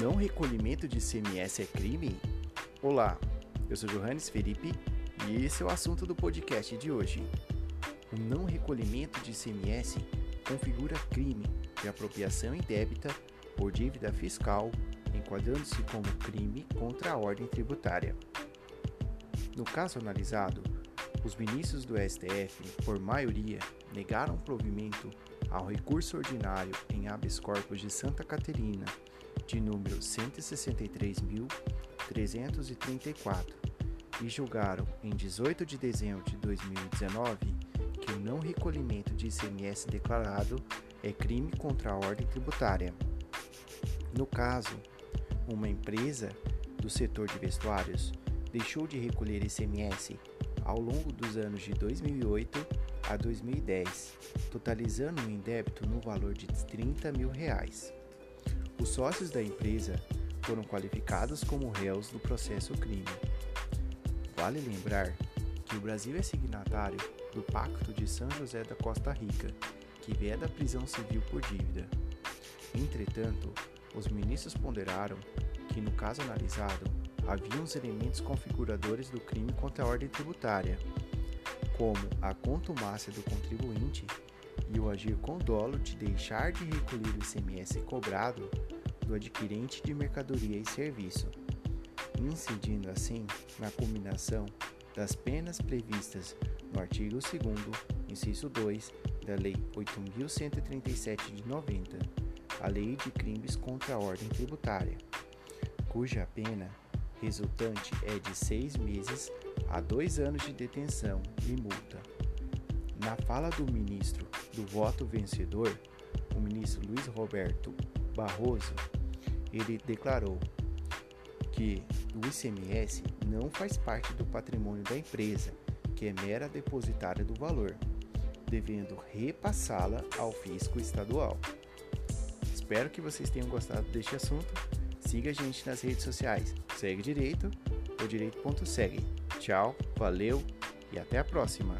não recolhimento de CMS é crime? Olá, eu sou Johannes Felipe e esse é o assunto do podcast de hoje. O não recolhimento de CMS configura crime de apropriação indébita por dívida fiscal, enquadrando-se como crime contra a ordem tributária. No caso analisado, os ministros do STF, por maioria, negaram provimento ao recurso ordinário em habeas corpus de Santa Caterina, de número 163.334, e julgaram em 18 de dezembro de 2019 que o não recolhimento de ICMS declarado é crime contra a ordem tributária. No caso, uma empresa do setor de vestuários deixou de recolher ICMS ao longo dos anos de 2008 a 2010, totalizando um indébito no valor de 30 mil reais. Os sócios da empresa foram qualificados como réus do processo crime. Vale lembrar que o Brasil é signatário do Pacto de São José da Costa Rica, que veda a prisão civil por dívida. Entretanto, os ministros ponderaram que, no caso analisado, haviam os elementos configuradores do crime contra a ordem tributária, como a contumácia do contribuinte e o agir com dolo de deixar de recolher o ICMS cobrado do adquirente de mercadoria e serviço, incidindo assim na combinação das penas previstas no artigo 2 inciso 2 da Lei 8.137 de 90, a Lei de Crimes contra a Ordem Tributária, cuja pena resultante é de seis meses a dois anos de detenção e multa. Na fala do ministro do voto vencedor, o ministro Luiz Roberto Barroso, ele declarou que o ICMS não faz parte do patrimônio da empresa, que é mera depositária do valor, devendo repassá-la ao fisco estadual. Espero que vocês tenham gostado deste assunto. Siga a gente nas redes sociais. Segue Direito ou Direito.segue. Tchau, valeu e até a próxima!